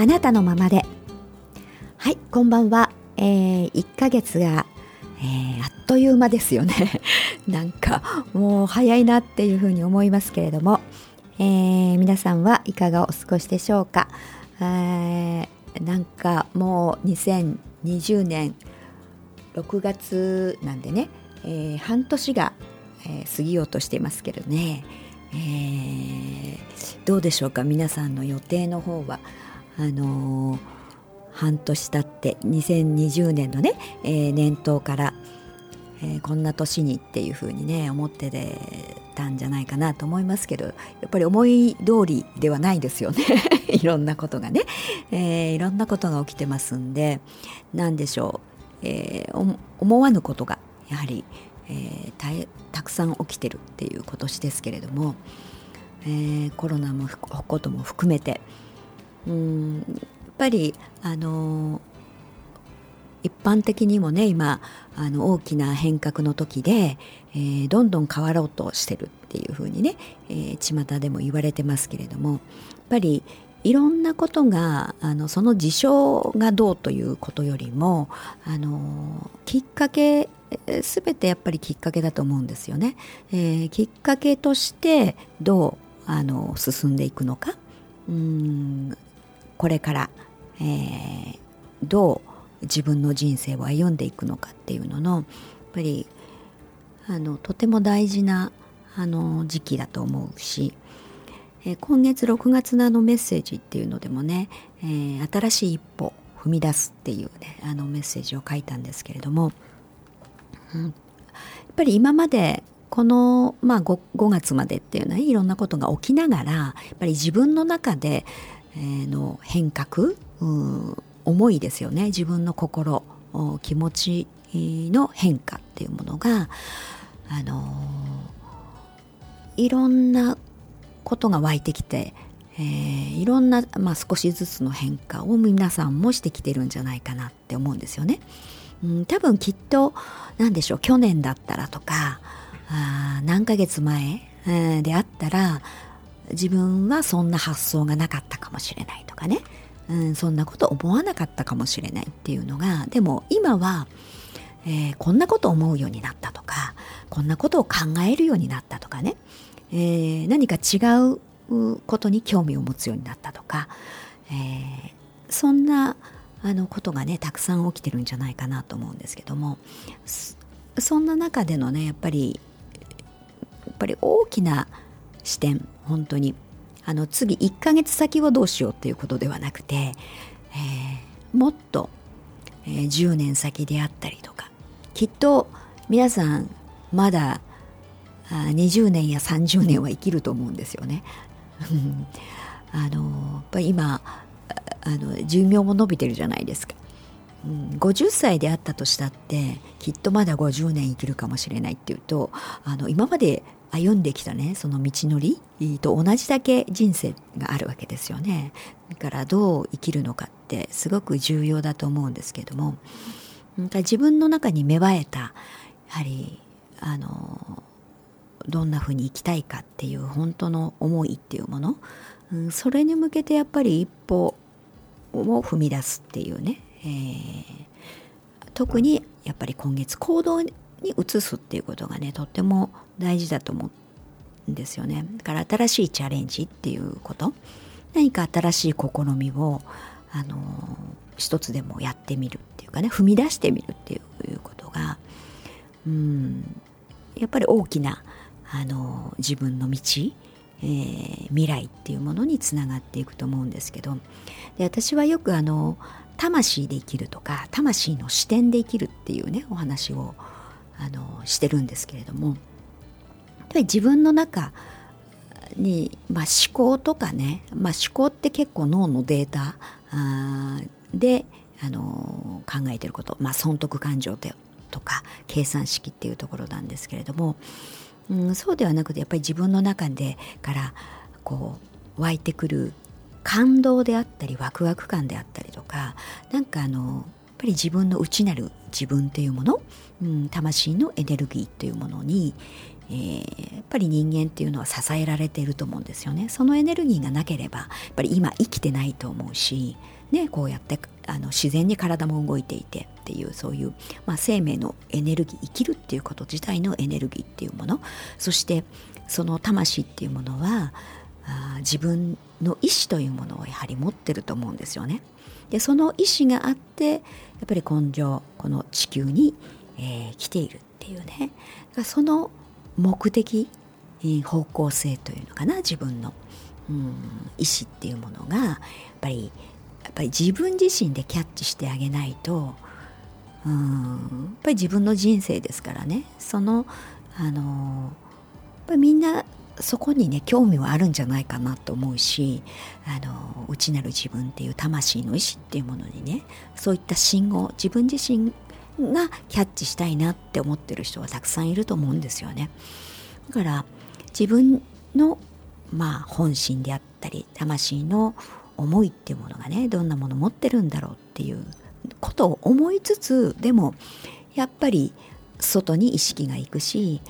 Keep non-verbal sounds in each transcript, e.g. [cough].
あなたのままで。はいこんばんは、えー、1ヶ月が、えー、あっという間ですよね。[laughs] なんかもう早いなっていうふうに思いますけれども、えー、皆さんはいかがお過ごしでしょうか、えー、なんかもう2020年6月なんでね、えー、半年が、えー、過ぎようとしていますけどね、えー、どうでしょうか？皆さんの予定の方は。あのー、半年経って2020年のね、えー、年頭から、えー、こんな年にっていうふうにね思ってたんじゃないかなと思いますけどやっぱり思い通りではないですよね。[laughs] いろんなことがね、えー、いろんなことが起きてますんで何でしょう、えー、思わぬことがやはり、えー、たくさん起きてるっていう今年ですけれども、えー、コロナもことも含めてうん。やっぱりあの一般的にもね今あの大きな変革の時で、えー、どんどん変わろうとしてるっていうふうにね、えー、巷でも言われてますけれどもやっぱりいろんなことがあのその事象がどうということよりもあのきっかけ全てやっぱりきっかけだと思うんですよね。えー、きっかけとしてどうあの進んでいくのか。うん。これから、えー、どう自分の人生を歩んでいくのかっていうののやっぱりあのとても大事なあの時期だと思うし、えー、今月6月のあのメッセージっていうのでもね、えー、新しい一歩踏み出すっていうねあのメッセージを書いたんですけれども、うん、やっぱり今までこの、まあ5、5, 月までっていうのはいろんなことが起きながらやっぱり自分の中での変革、思いですよね自分の心気持ちの変化っていうものがあのいろんなことが湧いてきて、えー、いろんな、まあ、少しずつの変化を皆さんもしてきてるんじゃないかなって思うんですよね。うん、多分きっと何でしょう去年だったらとかあ何ヶ月前、えー、であったら自分はそんな発想がなかったかもしれないとかね、うん、そんなこと思わなかったかもしれないっていうのがでも今は、えー、こんなこと思うようになったとかこんなことを考えるようになったとかね、えー、何か違うことに興味を持つようになったとか、えー、そんなあのことがねたくさん起きてるんじゃないかなと思うんですけども。そんな中でのねやっぱりやっぱり大きな視点。本当にあの次1ヶ月先をどうしようっていうことではなくて、えー、もっと、えー、10年先であったりとかきっと皆さんまだあ20年や30年は生きると思うんですよね。[laughs] あのやっぱ今あの寿命も伸びてるじゃないですか。うん、50歳であったとしたってきっとまだ50年生きるかもしれないっていうとあの今まで歩んできたねその道のりと同じだけ人生があるわけですよね。だからどう生きるのかってすごく重要だと思うんですけども。自分の中に芽生えたやはりあのどんなふうに生きたいかっていう本当の思いっていうもの、うん、それに向けてやっぱり一歩を踏み出すっていうね、えー、特にやっぱり今月行動に移すっていうことがねとっても大事だと思うんですよね。だから新しいチャレンジっていうこと。何か新しい試みをあの一つでもやってみるっていうかね踏み出してみるっていうことがうんやっぱり大きなあの自分の道、えー、未来っていうものにつながっていくと思うんですけど。で私はよくあの魂で生きるとか魂の視点で生きるっていうねお話をあのしてるんですけれどもやっぱり自分の中に、まあ、思考とかね、まあ、思考って結構脳のデータであの考えてること、まあ、損得感情とか計算式っていうところなんですけれども、うん、そうではなくてやっぱり自分の中でからこう湧いてくる感動であったりワクワク感であったりとかなんかあのぱり自分の内なる自分というもの、うん、魂のエネルギーというものに、えー、やっぱり人間っていうのは支えられていると思うんですよねそのエネルギーがなければやっぱり今生きてないと思うし、ね、こうやってあの自然に体も動いていてっていうそういう、まあ、生命のエネルギー生きるっていうこと自体のエネルギーっていうものそしてその魂っていうものはあ自分の意志というものをやはり持ってると思うんですよね。でその意志があってやっぱり根性この地球に、えー、来ているっていうね。その目的方向性というのかな自分の、うん、意志っていうものがやっぱりやっぱり自分自身でキャッチしてあげないと、うん、やっぱり自分の人生ですからね。そのあのやっぱりみんなそこにね興味はあるんじゃないかなと思うしあの内なる自分っていう魂の意志っていうものにねそういった信号自分自身がキャッチしたいなって思ってる人はたくさんいると思うんですよね。だから自分のまあ本心であったり魂の思いっていうものがねどんなもの持ってるんだろうっていうことを思いつつでもやっぱり外に意識がいくし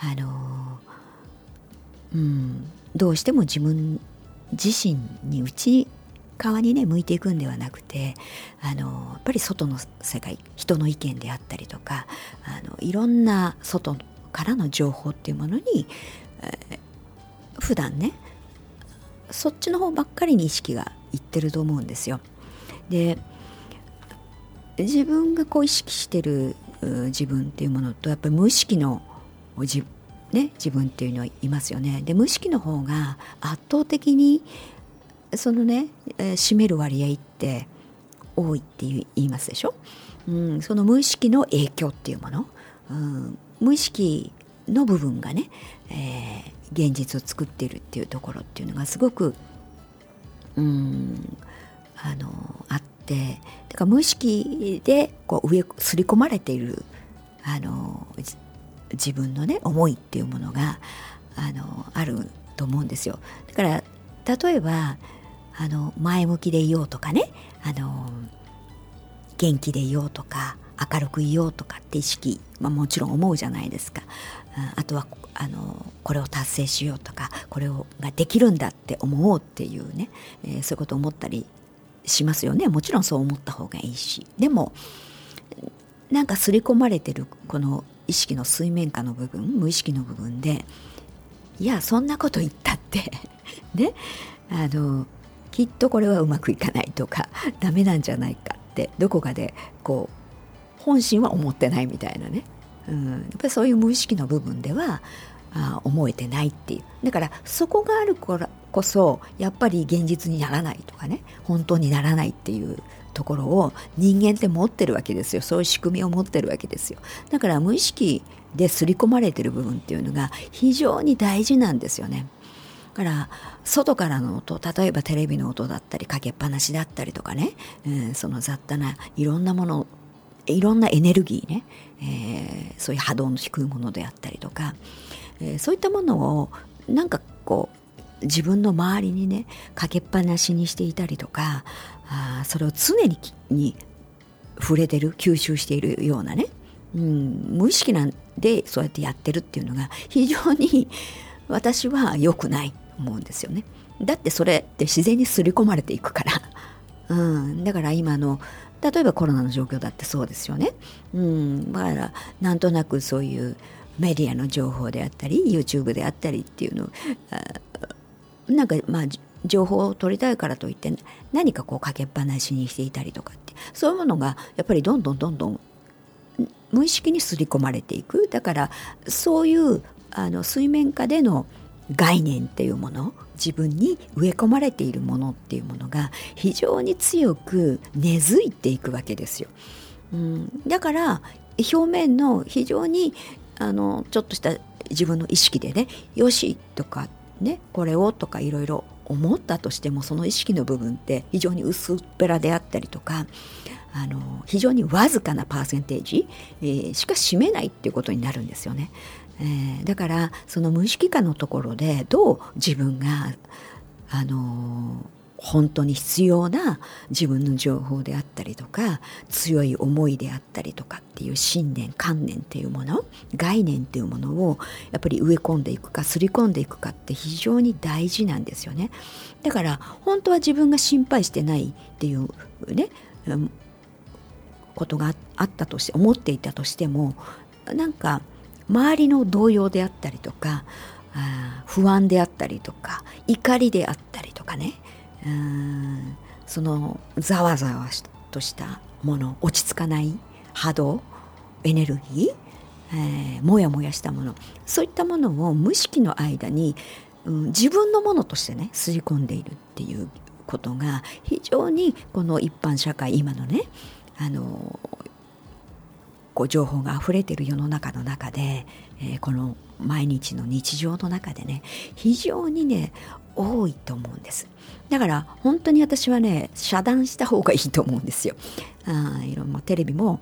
あのうんどうしても自分自身に内側にね向いていくんではなくてあのやっぱり外の世界人の意見であったりとかあのいろんな外からの情報っていうものに、えー、普段ねそっちの方ばっかりに意識がいってると思うんですよ。で自分がこう意識してる自分っていうものとやっぱり無意識の自,、ね、自分っていうのはいますよね。で無意識の方が圧倒的にそのね、えー、占める割合って多いって言いますでしょ、うん、その無意識の影響っていうもの、うん、無意識の部分がね、えー、現実を作っているっていうところっていうのがすごく、うん、あのあって。だから無意識でこう上刷り込まれているあの自分のね思いっていうものがあのあると思うんですよ。だから例えばあの前向きでいようとかねあの元気でいようとか明るくいようとかって意識、まあ、もちろん思うじゃないですか。あとはあのこれを達成しようとかこれをができるんだって思おうっていうね、えー、そういうこと思ったりしますよね。もちろんそう思った方がいいし。でもなんか刷り込まれてるこの意識の水面下の部分無意識の部分でいやそんなこと言ったって [laughs] ねあのきっとこれはうまくいかないとかダメなんじゃないかってどこかでこう本心は思ってないみたいなね、うん、やっぱりそういう無意識の部分ではあ思えてないっていう。だからそこがあるからこそやっぱり現実にならないとかね本当にならないっていうところを人間って持ってるわけですよ。そういう仕組みを持ってるわけですよ。だから無意識で刷り込まれてる部分っていうのが非常に大事なんですよね。だから外からの音例えばテレビの音だったりかけっぱなしだったりとかね、うん、その雑多ないろんなものいろんなエネルギーね、えー、そういう波動の低いものであったりとか、えー、そういったものをなんかこう自分の周りにねかけっぱなしにしていたりとかあそれを常にに触れてる吸収しているようなね、うん、無意識なんでそうやってやってるっていうのが非常に私は良くないと思うんですよね。だってそれって自然に刷り込まれていくから。うん、だから今の例えばコロナの状況だってそうですよね。うん、だからなんとなくそういうメディアの情報であったり YouTube であったりっていうのなんかまあ情報を取りたいからといって何かこうかけっぱなしにしていたりとかってそういうものがやっぱりどんどんどんどん無意識に刷り込まれていくだからそういうあの水面下での概念っていうもの自分に植え込まれているものっていうものが非常に強く根付いていくわけですよ。うん、だから表面の非常にあのちょっとした自分の意識でね「よし」とかね「これを」とかいろいろ思ったとしてもその意識の部分って非常に薄っぺらであったりとかあの非常にわずかなパーセンテージ、えー、しか占めないっていうことになるんですよね。えー、だからその無意識化のところでどう自分があの本当に必要な自分の情報であったりとか強い思いであったりとかっていう信念観念っていうもの概念っていうものをやっぱり植え込んでいくかすり込んでいくかって非常に大事なんですよね。だから本当は自分が心配してないっていうねことがあったとして思っていたとしてもなんか周りの動揺であったりとか不安であったりとか怒りであったりとかね。うん。そのざわざわとしたもの落ち着かない波動エネルギー、えー、もやもやしたものそういったものを無意識の間に、うん、自分のものとしてね吸い込んでいるっていうことが非常にこの一般社会今のねあのこう情報があふれてる世の中の中で、えー、この毎日の日常の中でね非常にね多いと思うんです。だから本当に私はね遮断した方がいいと思うんですよ。あいろんなテレビも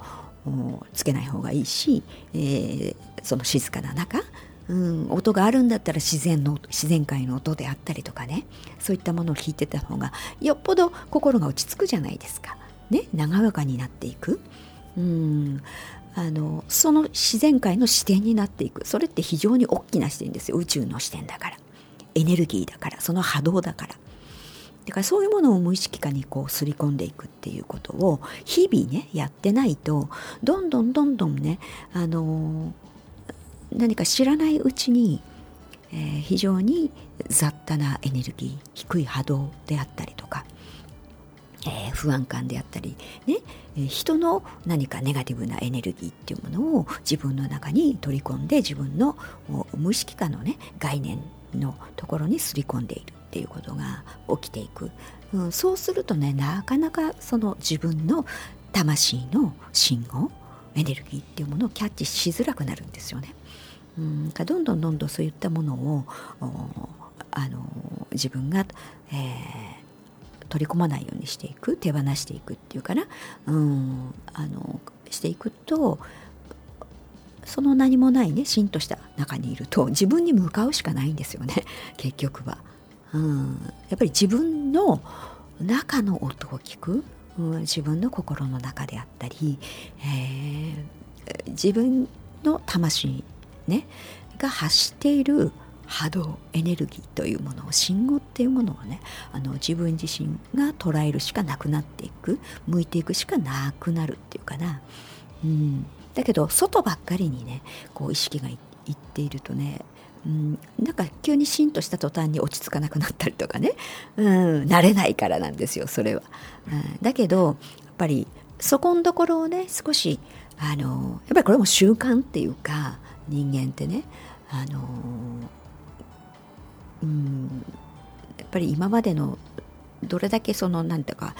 つけない方がいいし、えー、その静かな中うん、音があるんだったら自然の自然界の音であったりとかねそういったものを聞いてた方がよっぽど心が落ち着くじゃないですか。ね長やかになっていく。うんあのその自然界の視点になっていく。それって非常に大きな視点ですよ。宇宙の視点だから。エネルギーだからその波動だから。だからそういうものを無意識化にこうすり込んでいくっていうことを日々ねやってないとどんどんどんどんねあの何か知らないうちに、えー、非常に雑多なエネルギー低い波動であったりとか、えー、不安感であったりね、人の何かネガティブなエネルギーっていうものを自分の中に取り込んで自分の無意識化のね概念のところにすり込んでいるっていうことが起きていく、うん、そうするとねなかなかその自分の魂の信号エネルギーっていうものをキャッチしづらくなるんですよね。うん、どんどんどんどんそういったものをあの自分が、えー、取り込まないようにしていく手放していくっていうかな、うん、あのしていくとその何もないねしんとした中にいると自分に向かうしかないんですよね [laughs] 結局は、うん、やっぱり自分の中の音を聞く、うん、自分の心の中であったり、えー、自分の魂ねが発している波動エネルギーというものを信号っていうものをねあの自分自身が捉えるしかなくなっていく向いていくしかなくなるっていうかな、うん、だけど外ばっかりにねこう意識がいっているとねうん、なんか急にシンとした途端に落ち着かなくなったりとかね、うん、慣れないからなんですよそれは、うん、だけどやっぱりそこんところをね少しあのやっぱりこれも習慣っていうか人間ってねあのうんやっぱり今までのどれだけその何ていうか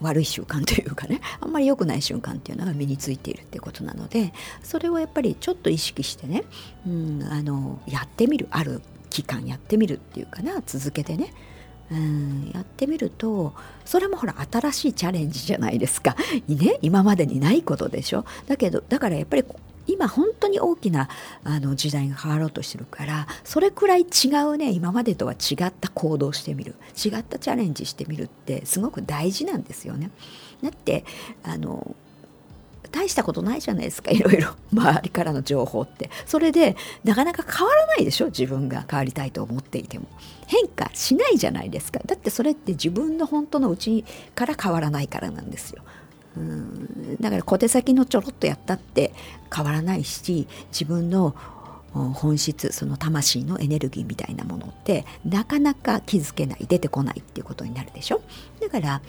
悪い習慣というかねあんまり良くない瞬間っていうのが身についているってことなのでそれをやっぱりちょっと意識してね、うん、あのやってみるある期間やってみるっていうかな続けてねうんやってみるとそれもほら新しいチャレンジじゃないですか、ね、今までにないことでしょ。だけどだからやっぱり今本当に大きなあの時代が変わろうとしてるからそれくらい違うね今までとは違った行動してみる違ったチャレンジしてみるってすごく大事なんですよね。だってあの大したことないじゃないですかいろいろ。[laughs] 周りからの情報って。それでなかなか変わらないでしょ自分が変わりたいと思っていても。変化しないじゃないですか。だってそれって自分の本当のうちから変わらないからなんですよ。うん。だから小手先のちょろっとやったって変わらないし自分の本質その魂のエネルギーみたいなものってなかなか気づけない出てこないっていうことになるでしょ？だから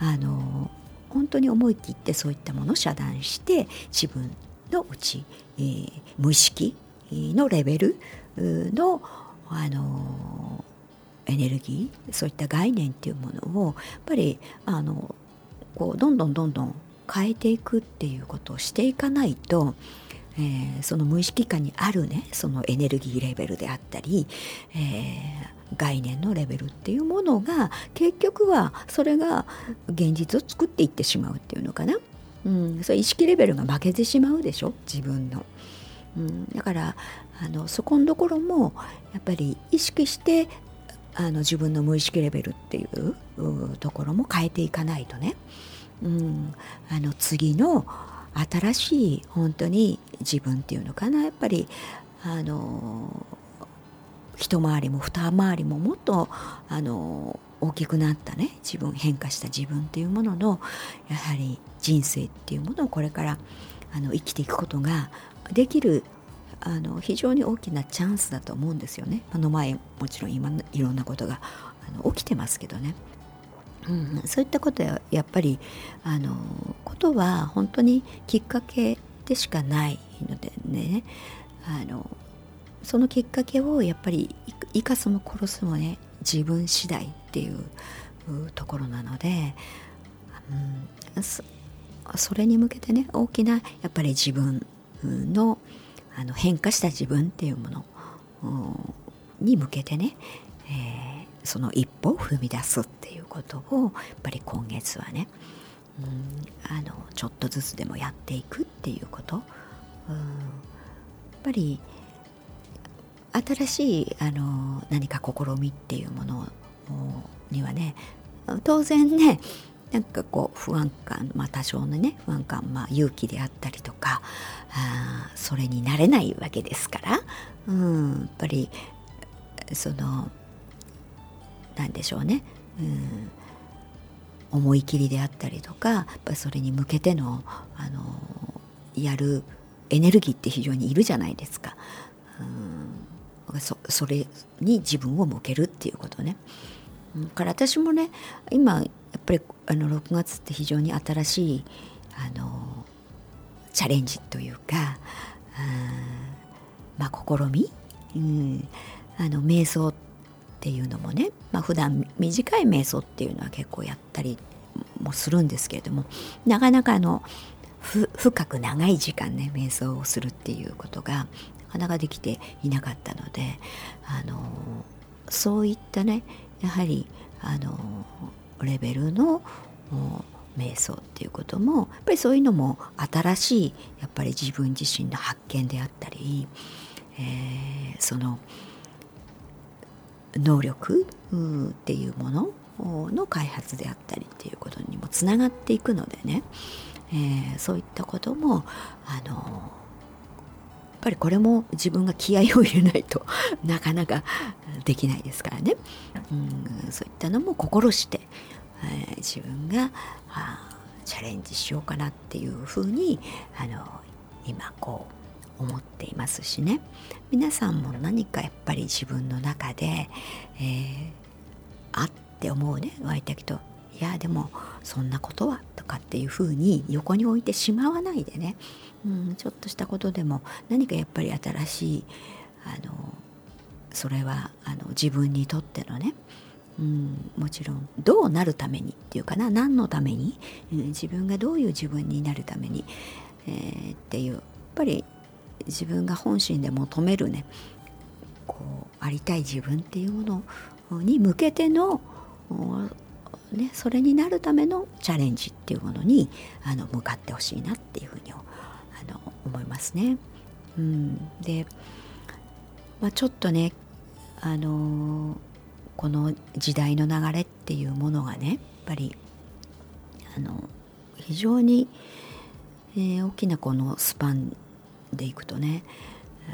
あの本当に思い切ってそういったものを遮断して自分のうち、えー、無意識のレベルのあのエネルギーそういった概念っていうものをやっぱりあのこうどんどんどんどん変えていくっていうことをしていかないと、えー、その無意識下にあるねそのエネルギーレベルであったり、えー、概念のレベルっていうものが結局はそれが現実を作っていってしまうっていうのかな、うん、それ意識レベルが負けてしまうでしょ自分の。うん、だからあのそこのところもやっぱり意識してあの自分の無意識レベルっていうところも変えていかないとね、うん、あの次の新しい本当に自分っていうのかな。やっぱりあの一回りも二回りももっとあの大きくなったね。自分変化した自分っていうもののやはり人生っていうものをこれからあの生きていくことができるあの非常に大きなチャンスだと思うんですよね。あの前もちろん今いろんなことがあの起きてますけどね。うん、そういったことややっぱりあのことは本当にきっかけでしかないのでねあのそのきっかけをやっぱり生かすも殺すもね自分次第っていうところなので、うん、それに向けてね大きなやっぱり自分のあの変化した自分っていうものに向けてね、えー、その一歩を踏み出すっていうことをやっぱり今月はね、うん、あのちょっとずつでもやっていくっていうこと、うん、やっぱり新しいあの何か試みっていうものにはね当然ねなんかこう不安感、まあ、多少のね不安感、まあ、勇気であったりとかあそれになれないわけですから、うん、やっぱりそのなんでしょうね、うん、思い切りであったりとかやっぱそれに向けてのあのやるエネルギーって非常にいるじゃないですか。うん、そそれに自分を向けるっていうことね。から私もね今やっぱりあの6月って非常に新しいあのチャレンジというかまあ試み、うん、あの瞑想っていうのもね、まあ普段短い瞑想っていうのは結構やったりもするんですけれどもなかなかあの深く長い時間ね瞑想をするっていうことがなかなかできていなかったのであのそういったねやはりあのレベルの瞑想っていうこともやっぱりそういうのも新しいやっぱり自分自身の発見であったり、えー、その能力っていうものの開発であったりっていうことにもつながっていくのでね、えー、そういったこともあのぱりこれも自分が気合を入れないと [laughs] なかなかできないですからね、うん、そういったのも心して、えー、自分がチャレンジしようかなっていうふうにあの今こう思っていますしね。皆さんも何かやっぱり自分の中で、えー、あって思うね湧いてきと。いやでもそんなことはとかっていうふうに横に置いてしまわないでね、うん、ちょっとしたことでも何かやっぱり新しいあのそれはあの自分にとってのね。うん、もちろんどうなるためにっていうかな何のために、うん、自分がどういう自分になるために、えー、っていうやっぱり自分が本心で求めるね。こうありたい自分っていうものに向けての、ね、それになるためのチャレンジっていうものにあの向かってほしいなっていうふうにあの思いますね。うん、で、まあ、ちょっとねあのこの時代の流れっていうものがねやっぱりあの非常に、えー、大きなこのスパンでいくとね、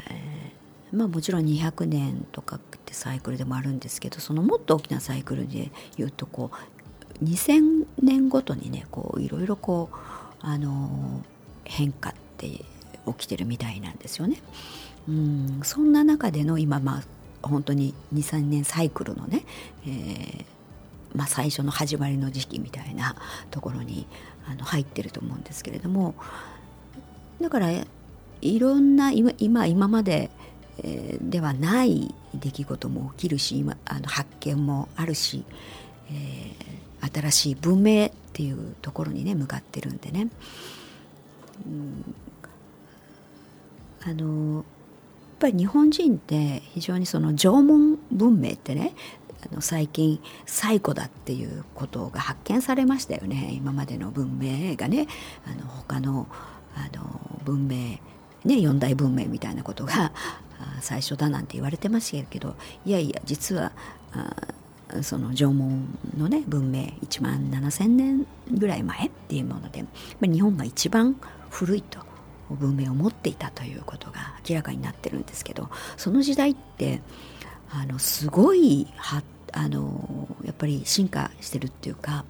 えー、まあもちろん200年とかってサイクルでもあるんですけどそのもっと大きなサイクルで言うとこう2000年ごとにねこういろいろこうあの変化って起きてるみたいなんですよね。うんそんな中での今まあ本当に23年サイクルのね、えーまあ、最初の始まりの時期みたいなところにあの入ってると思うんですけれどもだからいろんな今今今まで、えー、ではない出来事も起きるし今あの発見もあるし、えー、新しい文明っていうところにね向かってるんでね、うん、あのやっぱり日本人って非常にその縄文文明ってねあの最近最古だっていうことが発見されましたよね。今までの文明がね。あの他のあの文明ね、四大文明みたいなことが最初だなんて言われてましたけど。いやいや実はその縄文のね文明1万7,000年ぐらい前っていうもので日本が一番古いと文明を持っていたということが明らかになってるんですけどその時代ってあのすごいはあのやっぱり進化してるっていうか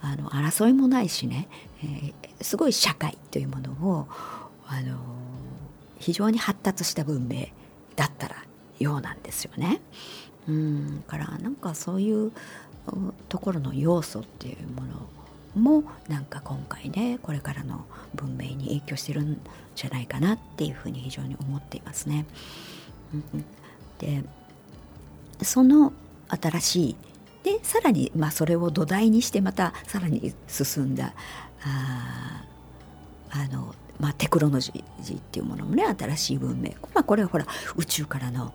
あの争いもないしね、えー、すごい社会というものをあの非常に発達した文明だったらようなんですよね。うん。からなんかそういうところの要素っていうものもなんか今回ねこれからの文明に影響してるんじゃないかなっていうふうに非常に思っていますね。でその新しいでさらに、まあ、それを土台にしてまたさらに進んだああの、まあ、テクノロジーっていうものもね新しい文明、まあ、これはほら宇宙からの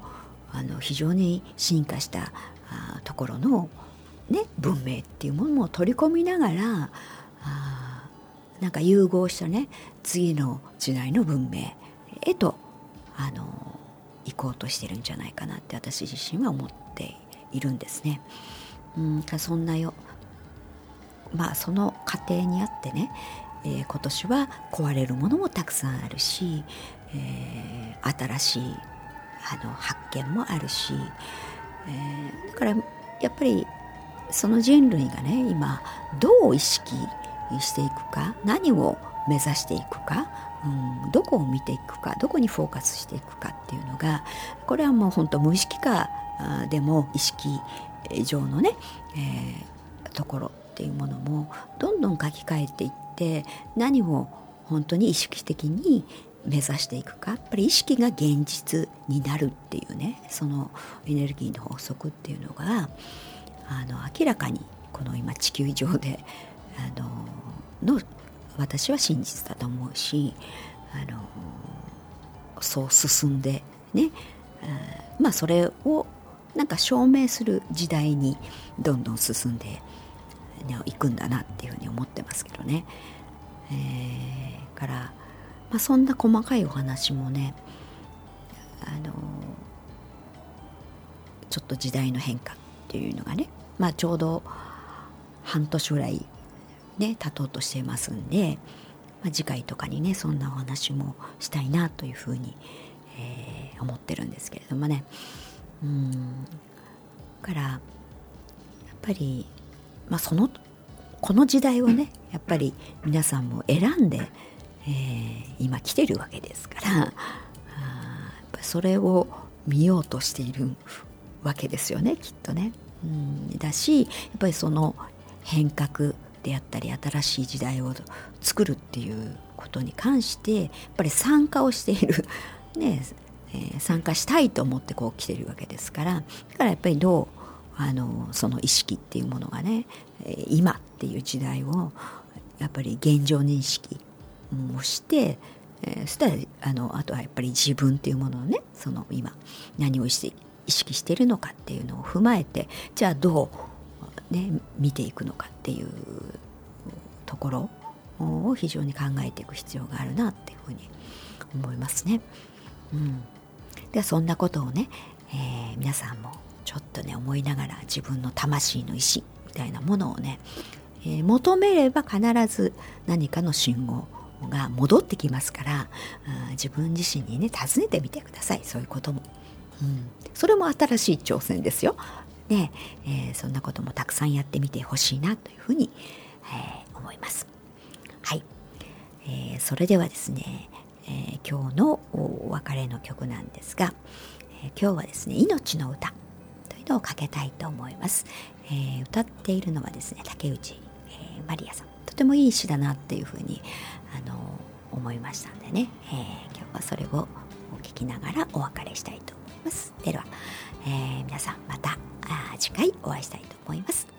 あの非常に進化したあところの、ね、文明っていうものを取り込みながらあなんか融合したね次の時代の文明へとあの行こうとしてるんじゃないかなって私自身は思っているんですね。うんそんなよまあその過程にあってね、えー、今年は壊れるものもたくさんあるし、えー、新しいあの発見もあるし、えー、だからやっぱりその人類がね今どう意識していくか何を目指していくか、うん、どこを見ていくかどこにフォーカスしていくかっていうのがこれはもう本当無意識化でも意識上のね、えー、ところっていうものもどんどん書き換えていって何を本当に意識的に目指していくか。やっぱり意識が現実になるっていうね。そのエネルギーの法則っていうのがあの明らかにこの今地球上であのの私は真実だと思うしあのそう進んでね。まあそれをなんか証明する時代にどんどん進んでいくんだなっていうふうに思ってますけどね。えー、から、まあ、そんな細かいお話もねあのちょっと時代の変化っていうのがね、まあ、ちょうど半年ぐらいね経とうとしてますんで、まあ、次回とかにねそんなお話もしたいなというふうに、えー、思ってるんですけれどもね。うん。からやっぱり、まあ、そのこの時代をねやっぱり皆さんも選んで、えー、今来てるわけですからあそれを見ようとしているわけですよねきっとね。うんだしやっぱりその変革であったり新しい時代を作るっていうことに関してやっぱり参加をしている、[laughs] ね、えー、参加したいと思ってこう来てるわけですからだからやっぱりどうあのその意識っていうものがね今っていう時代をやっぱり現状認識をして、えー、そしたらあのあとはやっぱり自分っていうものをねその今何をして意識しているのかっていうのを踏まえてじゃあどう、ね、見ていくのかっていうところを非常に考えていく必要があるなっていうふうに思いますね。うんでそんなことをね、えー、皆さんもちょっとね思いながら自分の魂の意志みたいなものをね、えー、求めれば必ず何かの信号が戻ってきますから自分自身にね尋ねてみてください。そういうことも、うん、それも新しい挑戦ですよ。ね。えー、そんなこともたくさんやってみてほしいなというふうに、えー、思います。はい、えー、それではですねえー、今日のお別れの曲なんですが、えー、今日はですね「命の歌」というのをかけたいと、て、もいい詩だなっていうふうに、あの思いましたんでね、え今日はそれをお聞きながらお別れしたいと思います。では、え皆さんまた次回お会いしたいと思います。